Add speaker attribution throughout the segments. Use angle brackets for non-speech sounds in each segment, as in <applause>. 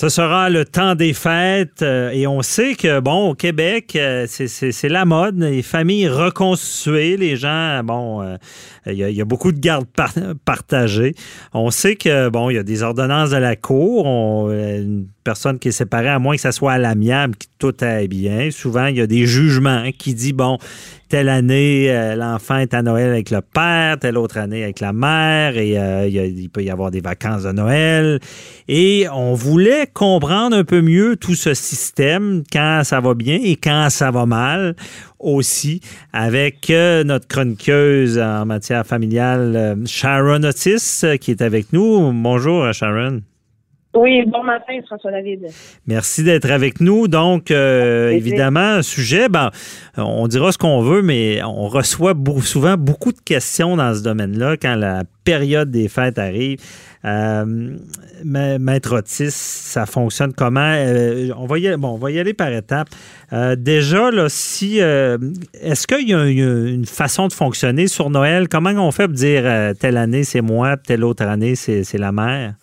Speaker 1: Ce sera le temps des fêtes euh, et on sait que, bon, au Québec, euh, c'est la mode, les familles reconstituées, les gens, bon, euh, il y, a beaucoup de gardes partagées. On sait que, bon, il y a des ordonnances de la Cour, une personne qui est séparée, à moins que ça soit à l'amiable, que tout aille bien. Souvent, il y a des jugements qui disent, bon, telle année, euh, l'enfant est à Noël avec le père, telle autre année avec la mère, et euh, il, peut y avoir des vacances de Noël. Et on voulait comprendre un peu mieux tout ce système, quand ça va bien et quand ça va mal aussi, avec euh, notre chroniqueuse en matière familiale, Sharon Otis, qui est avec nous. Bonjour, Sharon.
Speaker 2: Oui, bon matin, François David.
Speaker 1: Merci d'être avec nous. Donc, euh, évidemment, un sujet, ben, on dira ce qu'on veut, mais on reçoit souvent beaucoup de questions dans ce domaine-là quand la période des fêtes arrive. Euh, Maître Otis, ça fonctionne comment? Euh, on, va y aller, bon, on va y aller par étapes. Déjà, là, si est-ce qu'il y a une, façon de fonctionner sur Noël? Comment on fait pour dire telle année c'est moi, telle autre année c'est la mère?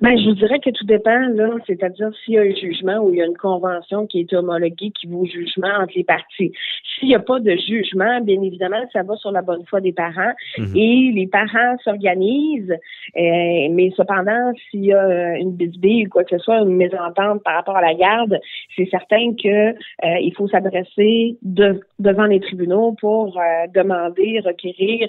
Speaker 2: Ben, je vous dirais que tout dépend, là, c'est-à-dire s'il y a un jugement ou il y a une convention qui est homologuée qui vaut jugement entre les parties. S'il n'y a pas de jugement, bien évidemment, ça va sur la bonne foi des parents mhm. et les parents s'organisent, euh, mais cependant, s'il y a une bisbille ou quoi que ce soit, une mésentente par rapport à la garde, c'est certain que euh, il faut s'adresser devant les tribunaux pour euh, demander, requérir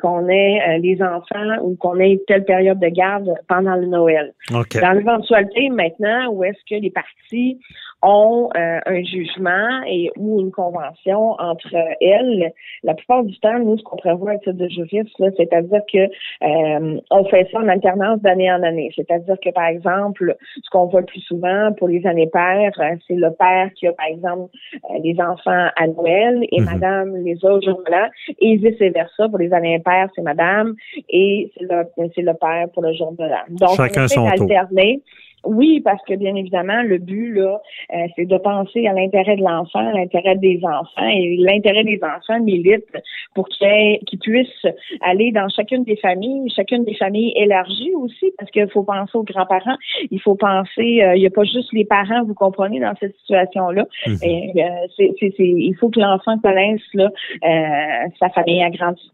Speaker 2: qu'on ait les enfants ou qu'on ait telle période de garde pendant le Noël. Dans l'éventualité maintenant où est-ce que les parties ont euh, un jugement et ou une convention entre elles, la plupart du temps, nous, ce qu'on prévoit avec de juriste, c'est-à-dire que euh, on fait ça en alternance d'année en année. C'est-à-dire que, par exemple, ce qu'on voit le plus souvent pour les années paires, euh, c'est le père qui a, par exemple, les enfants à Noël et mhm. madame les autres jours-là, et vice-versa. Pour les années impaires, c'est madame et c'est le, le père pour le jour de l'an. Donc,
Speaker 1: Chacun son alterner.
Speaker 2: Oui, parce que bien évidemment, le but là, euh, c'est de penser à l'intérêt de l'enfant, à l'intérêt des enfants, et l'intérêt des enfants milite pour qu'ils puissent aller dans chacune des familles, chacune des familles élargies aussi, parce qu'il faut penser aux grands-parents, il faut penser, euh, il n'y a pas juste les parents, vous comprenez, dans cette situation-là. Mhm. Euh, il faut que l'enfant connaisse là, sa famille agrandie.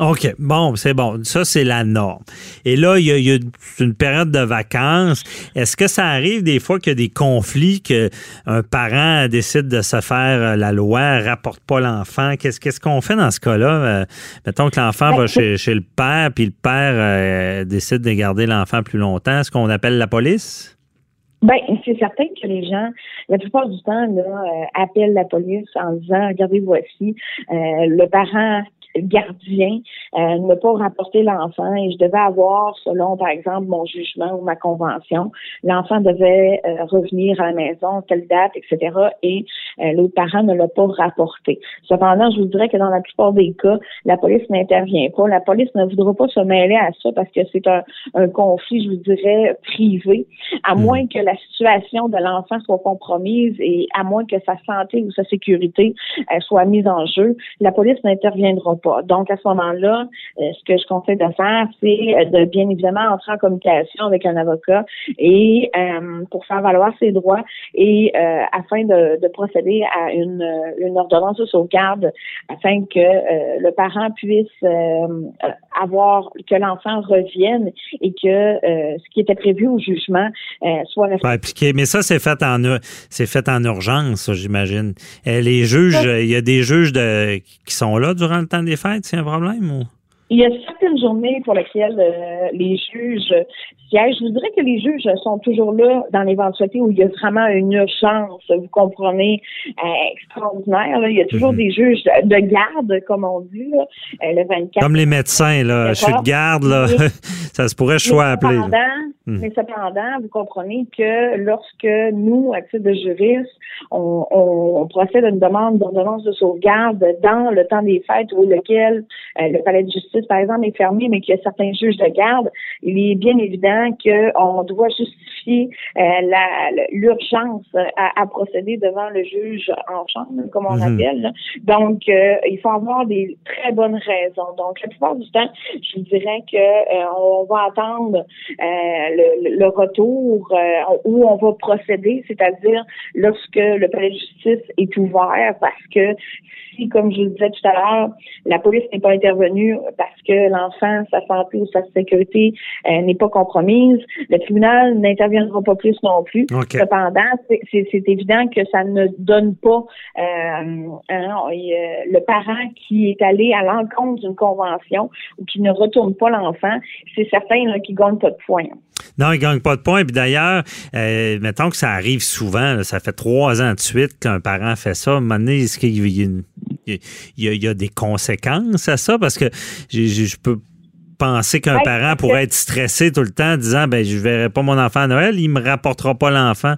Speaker 1: OK, bon, c'est bon. Ça, c'est la norme. Et là, il y, a, une période de vacances. Est-ce que ça arrive des fois qu'il y a des conflits, qu'un parent décide de se faire euh, la loi, rapporte pas l'enfant? Qu'est-ce qu'on fait dans ce cas-là? Euh, mettons que l'enfant va ben, chez, le père, puis le père euh, décide de garder l'enfant plus longtemps. Est-ce qu'on appelle la police?
Speaker 2: Ben, c'est certain que les gens, la plupart du temps, là, appellent la police en disant, regardez, voici, le parent gardien euh, ne pas rapporter l'enfant et je devais avoir, selon par exemple mon jugement ou ma convention, l'enfant devait euh, revenir à la maison, telle date, etc. Et euh, l'autre parent ne l'a pas rapporté. Cependant, je vous dirais que dans la plupart des cas, la police n'intervient pas. La police ne voudra pas se mêler à ça parce que c'est un, un conflit, je vous dirais, privé, à hmm. moins que la situation de l'enfant soit compromise et à moins que sa santé ou sa sécurité euh, soit mise en jeu, la police n'interviendra pas. Donc, à ce moment-là, euh, ce que je conseille de faire, c'est euh, de bien évidemment entrer en communication avec un avocat et euh, pour faire valoir ses droits et afin de, procéder à une, une ordonnance de sauvegarde afin que le parent puisse avoir que l'enfant revienne et que ce qui était prévu au jugement soit
Speaker 1: appliqué. Mais ça, c'est fait en c'est fait en urgence, j'imagine. Les juges, il y a des juges de, qui sont là durant le temps des fêtes, c'est un problème ou?
Speaker 2: Il y a certaines journées pour lesquelles euh, les juges siègent. Je vous dirais que les juges sont toujours là dans l'éventualité où il y a vraiment une urgence, vous comprenez, euh, extraordinaire. Il y a toujours mhm. des juges de garde, comme on dit, là, euh, le 24.
Speaker 1: Comme les médecins, là. Je suis de garde, là. <laughs> ça se pourrait choix appeler.
Speaker 2: Hmm. Mais cependant, vous comprenez que lorsque nous, à titre de juriste, on, on, procède à une demande d'ordonnance de sauvegarde dans le temps des fêtes ou lequel le palais de justice par exemple, est fermé, mais qu'il y a certains juges de garde, il est bien évident qu'on doit justifier euh, l'urgence à, procéder devant le juge en chambre, comme on mhm. appelle. Donc, euh, il faut avoir des très bonnes raisons. Donc, la plupart du temps, je dirais que euh, on va attendre le, retour où on va procéder, c'est-à-dire lorsque le palais de justice est ouvert, parce que si, comme je le disais tout à l'heure, la police n'est pas intervenue parce que l'enfant, sa santé ou sa sécurité euh, n'est pas compromise, le tribunal n'interviendra pas plus non plus. Cependant, c'est évident que ça ne donne pas euh, le parent qui est allé à l'encontre d'une convention ou qui ne retourne pas l'enfant, c'est certain qui gagne pas de points.
Speaker 1: Non, il ne gagne pas de points. Puis d'ailleurs, euh, mettons que ça arrive souvent, ça fait trois ans de suite qu'un parent fait ça. À un moment donné, est-ce qu'il y, y, a des conséquences à ça? Parce que je peux penser qu'un parent pourrait être stressé tout le temps en disant ben je verrai pas mon enfant à Noël, il me rapportera pas l'enfant.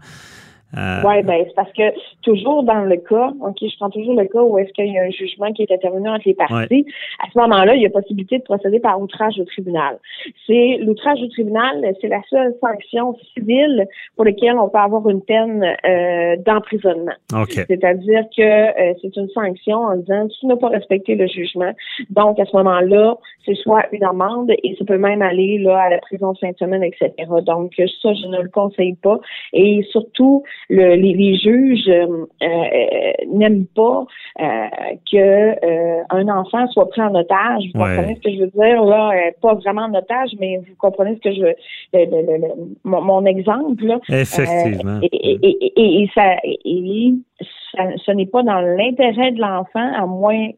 Speaker 2: Euh, oui, ben c'est parce que toujours dans le cas, OK, je prends toujours le cas où est-ce qu'il y a un jugement qui est intervenu entre les parties. À ce moment-là, il y a possibilité de procéder par outrage au tribunal. C'est l'outrage au tribunal, c'est la seule sanction civile pour laquelle on peut avoir une peine euh, d'emprisonnement. C'est-à-dire que euh, c'est une sanction en disant tu n'as pas respecté le jugement. Donc à ce moment-là, c'est soit une amende et ça peut même aller là à la prison de fin de semaine, etc. Donc ça, je ne le conseille pas. Et surtout les, juges euh, euh, n'aiment pas euh, que un enfant soit pris en otage. Vous comprenez ce que je veux dire? Là Pas vraiment en otage, mais vous comprenez ce que je veux. mon, exemple là.
Speaker 1: Effectivement.
Speaker 2: et, ça ce n'est pas dans l'intérêt de l'enfant, à moins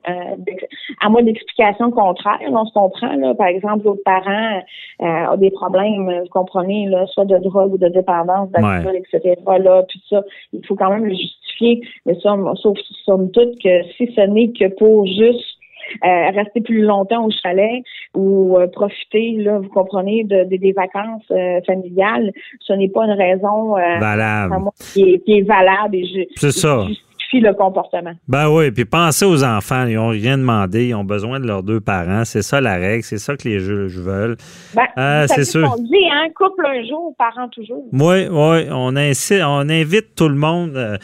Speaker 2: à moins d'explications contraires. On se comprend, là, par exemple, l'autre parent a des problèmes, vous comprenez, là, soit de drogue ou de dépendance, d'alcool, etc. Là, ça, il faut quand même le justifier. Mais ça, sauf somme toute que si ce n'est que pour juste euh, rester plus longtemps au chalet ou euh, profiter, là, vous comprenez, de, des vacances euh, familiales, ce n'est pas une raison
Speaker 1: valable.
Speaker 2: Qui, est, valable et
Speaker 1: C'est ça
Speaker 2: le comportement.
Speaker 1: Ben oui, puis pensez aux enfants, ils n'ont rien demandé, ils ont besoin de leurs deux parents, c'est ça la règle, c'est ça que les juges veulent.
Speaker 2: Ben, euh, c'est sûr. On dit, hein, couple un jour, parents toujours.
Speaker 1: Oui, oui, on, on invite tout le monde. Euh,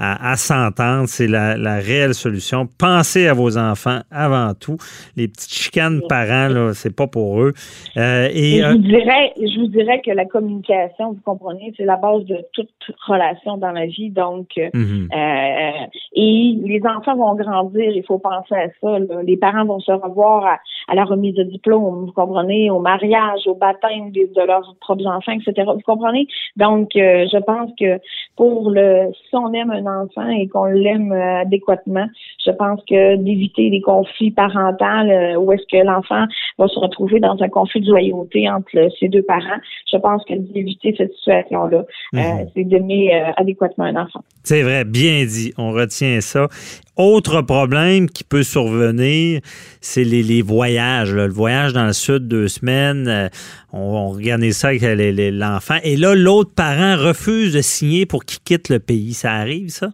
Speaker 1: à, s'entendre. C'est la, réelle solution. Pensez à vos enfants avant tout. Les petites chicanes parents, là, c'est pas pour eux.
Speaker 2: Euh, et, je, vous dirais, je vous dirais que la communication, vous comprenez, c'est la base de toute relation dans la vie. Donc, euh, mhm. euh, et les enfants vont grandir. Il faut penser à ça. Les parents vont se revoir à, la remise de diplôme, vous comprenez, au mariage, au baptême de, de leurs propres enfants, etc. Vous comprenez? Donc, je pense que pour le, si on aime un enfant et qu'on l'aime euh, adéquatement, je pense que d'éviter des conflits parentaux euh, où est-ce que l'enfant va se retrouver dans un conflit de loyauté entre ses deux parents, je pense que d'éviter cette situation-là, euh, mhm. c'est d'aimer adéquatement un enfant.
Speaker 1: C'est vrai, bien dit. On retient ça. Autre problème qui peut survenir, c'est les, voyages. Le voyage dans le sud, deux semaines, on, on regarde ça avec l'enfant. Et là, l'autre parent refuse de signer pour qu'il quitte le pays. Ça arrive, ça?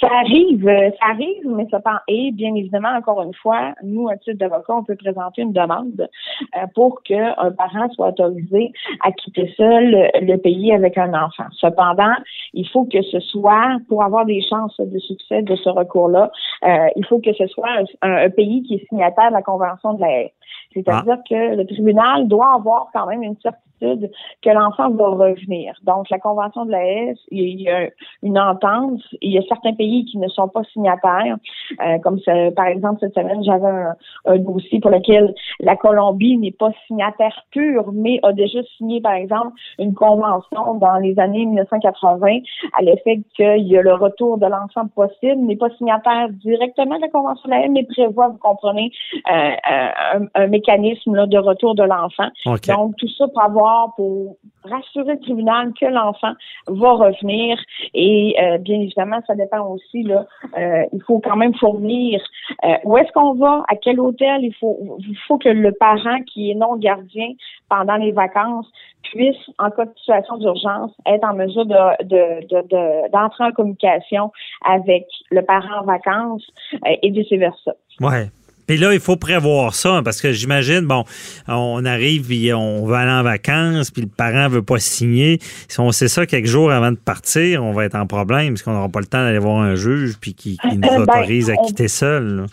Speaker 2: Ça arrive, euh, ça arrive, mais ça et bien évidemment, encore une fois, nous, à titre d'avocat, on peut présenter une demande euh, pour qu'un parent soit autorisé à quitter seul le pays avec un enfant. Cependant, il faut que ce soit, pour avoir des chances de succès de ce recours-là, euh, il faut que ce soit un, pays qui est signataire de la Convention de la haie. C'est-à-dire ah. que le tribunal doit avoir quand même une certitude que l'enfant va revenir. Donc, la Convention de la S, il y a une entente. Il y a certains pays qui ne sont pas signataires, euh, comme par exemple cette semaine, j'avais un, un, dossier pour lequel la Colombie n'est pas signataire pur, mais a déjà signé, par exemple, une convention dans les années 1980 à l'effet qu'il y a le retour de l'enfant possible, n'est pas signataire directement de la Convention de la S, mais prévoit, vous comprenez, euh, un, un, mécanisme là, de retour de l'enfant. Donc, tout ça pour avoir, pour rassurer le tribunal que l'enfant va revenir. Et euh, bien évidemment, ça dépend aussi, là, euh, il faut quand même fournir euh, où est-ce qu'on va, à quel hôtel. Il faut, il faut que le parent qui est non gardien pendant les vacances puisse, en cas de situation d'urgence, être en mesure de, de, d'entrer en communication avec le parent en vacances et vice-versa.
Speaker 1: Ouais. Et là, il faut prévoir ça, hein, parce que j'imagine, bon, on arrive, et on va aller en vacances, puis le parent veut pas signer. Si on sait ça quelques jours avant de partir, on va être en problème, parce qu'on n'aura pas le temps d'aller voir un juge, puis qui, nous ben, autorise à quitter seul.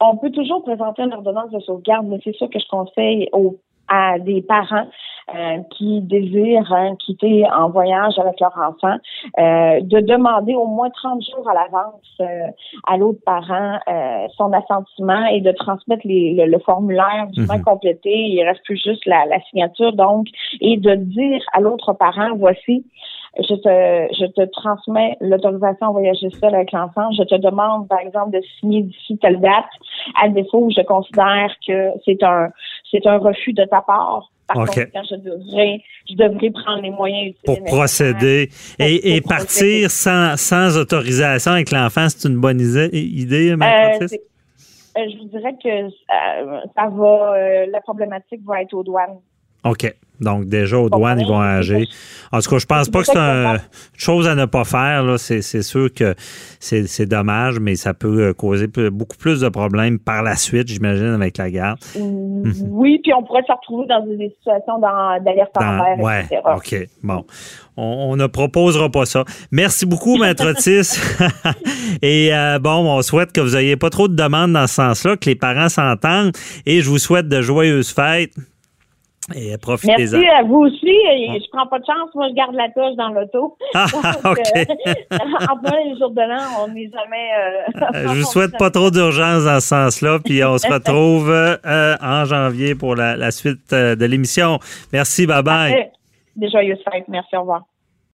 Speaker 2: On peut toujours présenter une ordonnance de sauvegarde, mais c'est ça que je conseille aux à des parents euh, qui désirent hein, quitter en voyage avec leur enfant, euh, de demander au moins 30 jours à l'avance euh, à l'autre parent son assentiment et de transmettre les, le, formulaire du mm complété. Il reste plus juste la, la signature, donc, et de dire à l'autre parent, voici, je te, je te transmets l'autorisation à voyager seul avec l'enfant. Je te demande, par exemple, de signer d'ici telle date, à défaut je considère que c'est un, c'est un refus de ta part. Par contre, je devrais, je devrais prendre les moyens utiles.
Speaker 1: Pour procéder. et, et partir sans, sans autorisation avec l'enfant, c'est une bonne idée, euh, euh,
Speaker 2: Je vous dirais que euh, ça va, la problématique va être aux douanes.
Speaker 1: OK. Donc, déjà, aux douanes, ils vont agir. En tout cas, je pense pas que c'est une chose à ne pas faire. C'est, sûr que c'est, dommage, mais ça peut euh, causer beaucoup plus de problèmes par la suite, j'imagine, avec la garde.
Speaker 2: Mhm. Oui, puis on pourrait se retrouver dans des situations d'alerte en mer,
Speaker 1: ouais, OK. Bon. On, ne proposera pas ça. Merci beaucoup, Maître <laughs> Otis. <laughs> Et euh, bon, on souhaite que vous n'ayez pas trop de demandes dans ce sens-là, que les parents s'entendent. Et je vous souhaite de joyeuses fêtes. Et profitez
Speaker 2: Merci à vous aussi. Je prends pas de chance. Moi, je garde la touche dans l'auto.
Speaker 1: Ah, <laughs> <laughs> OK.
Speaker 2: Euh, <laughs> en plein les jours de l'an, on n'est jamais.
Speaker 1: Euh, je vous souhaite pas trop d'urgence dans ce sens-là. Puis on se retrouve euh, en janvier pour la, suite de l'émission. Merci. Bye bye.
Speaker 2: Des joyeuses fêtes. Merci. Au revoir.